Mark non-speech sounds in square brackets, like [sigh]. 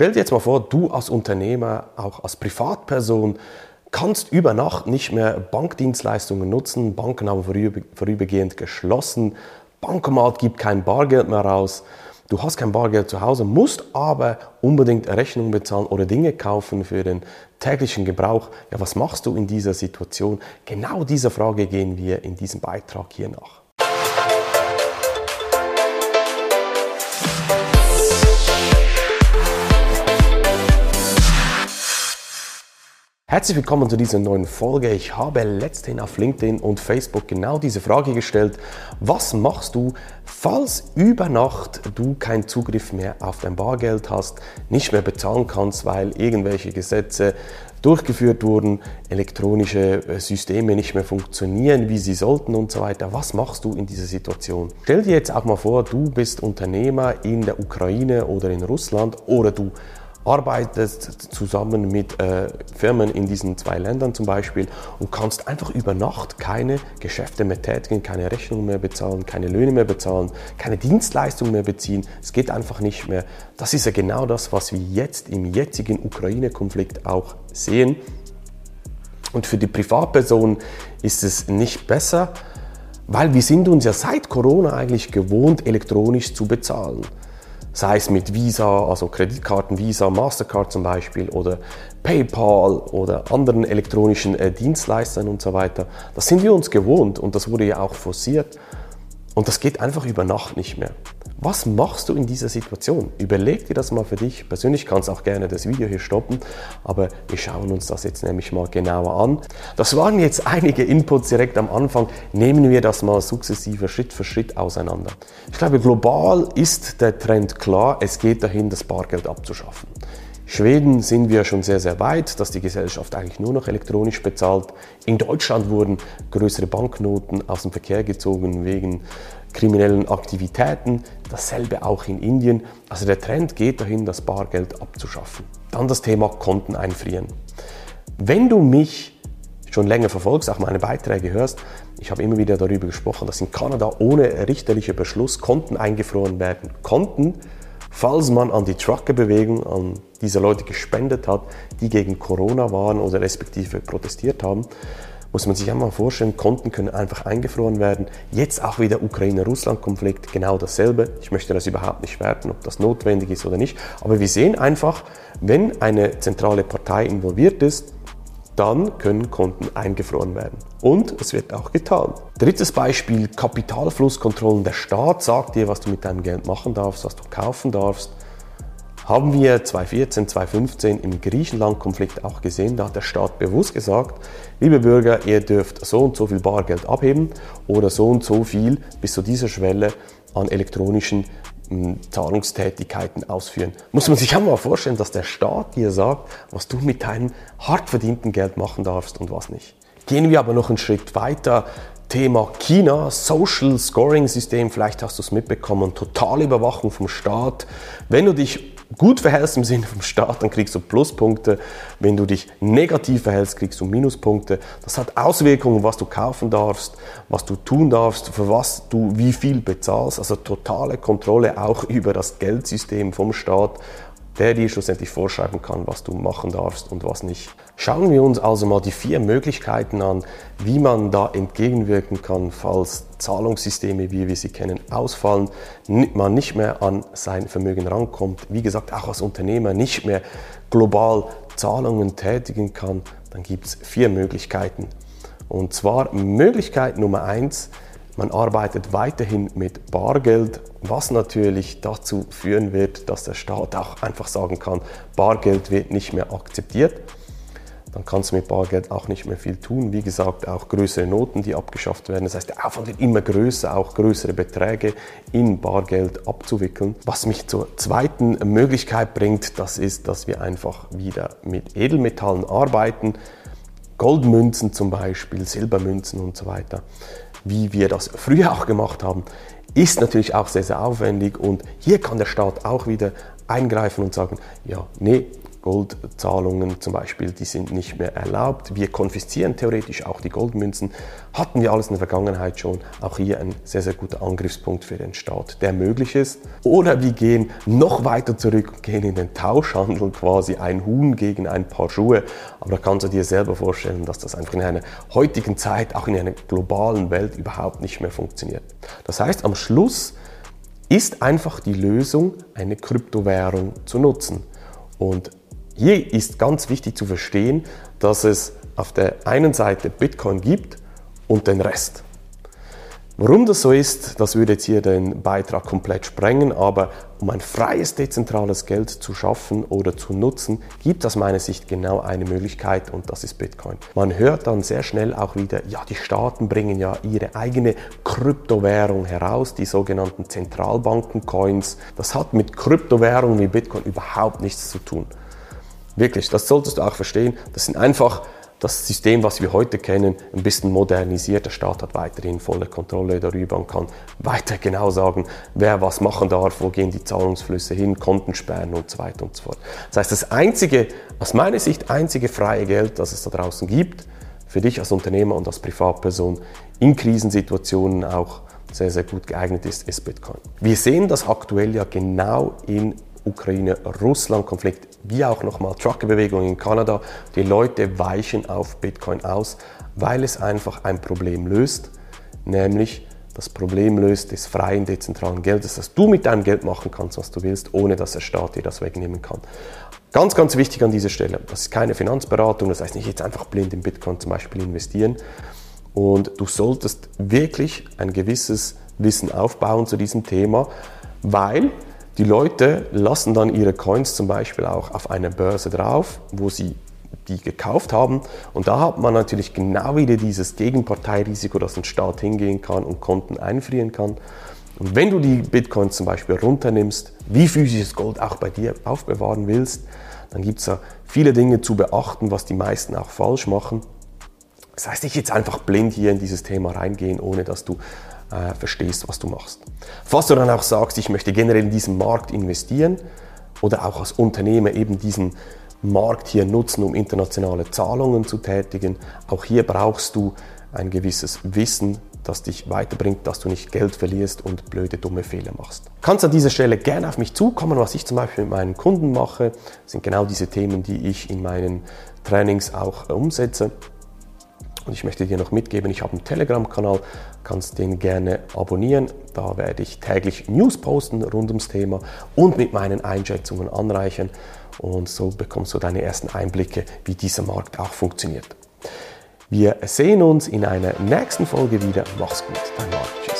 Stell dir jetzt mal vor, du als Unternehmer, auch als Privatperson, kannst über Nacht nicht mehr Bankdienstleistungen nutzen, Banken haben vorübergehend geschlossen, Bankomat gibt kein Bargeld mehr raus, du hast kein Bargeld zu Hause, musst aber unbedingt Rechnungen bezahlen oder Dinge kaufen für den täglichen Gebrauch. Ja, was machst du in dieser Situation? Genau dieser Frage gehen wir in diesem Beitrag hier nach. Herzlich willkommen zu dieser neuen Folge. Ich habe letzthin auf LinkedIn und Facebook genau diese Frage gestellt. Was machst du, falls über Nacht du keinen Zugriff mehr auf dein Bargeld hast, nicht mehr bezahlen kannst, weil irgendwelche Gesetze durchgeführt wurden, elektronische äh, Systeme nicht mehr funktionieren, wie sie sollten und so weiter. Was machst du in dieser Situation? Stell dir jetzt auch mal vor, du bist Unternehmer in der Ukraine oder in Russland oder du arbeitest zusammen mit äh, Firmen in diesen zwei Ländern zum Beispiel und kannst einfach über Nacht keine Geschäfte mehr tätigen, keine Rechnungen mehr bezahlen, keine Löhne mehr bezahlen, keine Dienstleistungen mehr beziehen. Es geht einfach nicht mehr. Das ist ja genau das, was wir jetzt im jetzigen Ukraine-Konflikt auch sehen. Und für die Privatperson ist es nicht besser, weil wir sind uns ja seit Corona eigentlich gewohnt, elektronisch zu bezahlen sei es mit Visa, also Kreditkarten, Visa, Mastercard zum Beispiel oder PayPal oder anderen elektronischen äh, Dienstleistern und so weiter. Das sind wir uns gewohnt und das wurde ja auch forciert und das geht einfach über Nacht nicht mehr. Was machst du in dieser Situation? Überleg dir das mal für dich. Persönlich kannst du auch gerne das Video hier stoppen, aber wir schauen uns das jetzt nämlich mal genauer an. Das waren jetzt einige Inputs direkt am Anfang. Nehmen wir das mal sukzessive Schritt für Schritt auseinander. Ich glaube, global ist der Trend klar. Es geht dahin, das Bargeld abzuschaffen. Schweden sind wir schon sehr, sehr weit, dass die Gesellschaft eigentlich nur noch elektronisch bezahlt. In Deutschland wurden größere Banknoten aus dem Verkehr gezogen wegen kriminellen Aktivitäten. Dasselbe auch in Indien. Also der Trend geht dahin, das Bargeld abzuschaffen. Dann das Thema Konten einfrieren. Wenn du mich schon länger verfolgst, auch meine Beiträge hörst, ich habe immer wieder darüber gesprochen, dass in Kanada ohne richterlicher Beschluss Konten eingefroren werden konnten, falls man an die Truckerbewegung, an diese Leute gespendet hat, die gegen Corona waren oder respektive protestiert haben muss man sich einmal vorstellen, Konten können einfach eingefroren werden. Jetzt auch wieder Ukraine-Russland-Konflikt, genau dasselbe. Ich möchte das überhaupt nicht werten, ob das notwendig ist oder nicht. Aber wir sehen einfach, wenn eine zentrale Partei involviert ist, dann können Konten eingefroren werden. Und es wird auch getan. Drittes Beispiel, Kapitalflusskontrollen. Der Staat sagt dir, was du mit deinem Geld machen darfst, was du kaufen darfst haben wir 2014, 2015 im Griechenland-Konflikt auch gesehen. Da hat der Staat bewusst gesagt, liebe Bürger, ihr dürft so und so viel Bargeld abheben oder so und so viel bis zu dieser Schwelle an elektronischen hm, Zahlungstätigkeiten ausführen. Muss man sich auch mal vorstellen, dass der Staat dir sagt, was du mit deinem hart verdienten Geld machen darfst und was nicht. Gehen wir aber noch einen Schritt weiter. Thema China, Social Scoring System, vielleicht hast du es mitbekommen, totale Überwachung vom Staat. Wenn du dich gut verhältst im Sinne vom Staat, dann kriegst du Pluspunkte. Wenn du dich negativ verhältst, kriegst du Minuspunkte. Das hat Auswirkungen, was du kaufen darfst, was du tun darfst, für was du wie viel bezahlst. Also totale Kontrolle auch [laughs] über das Geldsystem vom Staat der dir schlussendlich vorschreiben kann, was du machen darfst und was nicht. Schauen wir uns also mal die vier Möglichkeiten an, wie man da entgegenwirken kann, falls Zahlungssysteme, wie wir sie kennen, ausfallen, man nicht mehr an sein Vermögen rankommt, wie gesagt auch als Unternehmer nicht mehr global Zahlungen tätigen kann, dann gibt es vier Möglichkeiten. Und zwar Möglichkeit Nummer eins, man arbeitet weiterhin mit Bargeld, was natürlich dazu führen wird, dass der Staat auch einfach sagen kann, Bargeld wird nicht mehr akzeptiert. Dann kannst du mit Bargeld auch nicht mehr viel tun. Wie gesagt, auch größere Noten, die abgeschafft werden. Das heißt, der Aufwand wird immer größer, auch größere Beträge in Bargeld abzuwickeln. Was mich zur zweiten Möglichkeit bringt, das ist, dass wir einfach wieder mit Edelmetallen arbeiten. Goldmünzen zum Beispiel, Silbermünzen und so weiter wie wir das früher auch gemacht haben, ist natürlich auch sehr, sehr aufwendig. Und hier kann der Staat auch wieder eingreifen und sagen, ja, nee, Goldzahlungen zum Beispiel, die sind nicht mehr erlaubt. Wir konfiszieren theoretisch auch die Goldmünzen. Hatten wir alles in der Vergangenheit schon. Auch hier ein sehr, sehr guter Angriffspunkt für den Staat, der möglich ist. Oder wir gehen noch weiter zurück und gehen in den Tauschhandel, quasi ein Huhn gegen ein paar Schuhe. Aber da kannst du dir selber vorstellen, dass das einfach in einer heutigen Zeit, auch in einer globalen Welt überhaupt nicht mehr funktioniert. Das heißt, am Schluss ist einfach die Lösung, eine Kryptowährung zu nutzen. Und hier ist ganz wichtig zu verstehen, dass es auf der einen Seite Bitcoin gibt und den Rest. Warum das so ist, das würde jetzt hier den Beitrag komplett sprengen, aber um ein freies, dezentrales Geld zu schaffen oder zu nutzen, gibt aus meiner Sicht genau eine Möglichkeit und das ist Bitcoin. Man hört dann sehr schnell auch wieder, ja, die Staaten bringen ja ihre eigene Kryptowährung heraus, die sogenannten Zentralbanken-Coins. Das hat mit Kryptowährungen wie Bitcoin überhaupt nichts zu tun. Wirklich, das solltest du auch verstehen. Das sind einfach das System, was wir heute kennen, ein bisschen modernisiert. Der Staat hat weiterhin volle Kontrolle darüber und kann weiter genau sagen, wer was machen darf, wo gehen die Zahlungsflüsse hin, Konten sperren und so weiter und so fort. Das heißt, das einzige, aus meiner Sicht einzige freie Geld, das es da draußen gibt, für dich als Unternehmer und als Privatperson in Krisensituationen auch sehr, sehr gut geeignet ist, ist Bitcoin. Wir sehen das aktuell ja genau in Ukraine-Russland-Konflikt, wie auch nochmal Truckerbewegung in Kanada. Die Leute weichen auf Bitcoin aus, weil es einfach ein Problem löst, nämlich das Problem löst des freien, dezentralen Geldes, dass du mit deinem Geld machen kannst, was du willst, ohne dass der Staat dir das wegnehmen kann. Ganz, ganz wichtig an dieser Stelle, das ist keine Finanzberatung, das heißt nicht jetzt einfach blind in Bitcoin zum Beispiel investieren. Und du solltest wirklich ein gewisses Wissen aufbauen zu diesem Thema, weil die Leute lassen dann ihre Coins zum Beispiel auch auf einer Börse drauf, wo sie die gekauft haben. Und da hat man natürlich genau wieder dieses Gegenparteirisiko, dass ein Staat hingehen kann und Konten einfrieren kann. Und wenn du die Bitcoins zum Beispiel runternimmst, wie physisches Gold auch bei dir aufbewahren willst, dann gibt es da viele Dinge zu beachten, was die meisten auch falsch machen. Das heißt, nicht jetzt einfach blind hier in dieses Thema reingehen, ohne dass du äh, verstehst, was du machst. Falls du dann auch sagst, ich möchte generell in diesen Markt investieren oder auch als Unternehmer eben diesen Markt hier nutzen, um internationale Zahlungen zu tätigen, auch hier brauchst du ein gewisses Wissen, das dich weiterbringt, dass du nicht Geld verlierst und blöde, dumme Fehler machst. Kannst an dieser Stelle gerne auf mich zukommen, was ich zum Beispiel mit meinen Kunden mache, sind genau diese Themen, die ich in meinen Trainings auch umsetze. Und ich möchte dir noch mitgeben, ich habe einen Telegram-Kanal, kannst den gerne abonnieren. Da werde ich täglich News posten rund ums Thema und mit meinen Einschätzungen anreichern. Und so bekommst du deine ersten Einblicke, wie dieser Markt auch funktioniert. Wir sehen uns in einer nächsten Folge wieder. Mach's gut, dein Marc.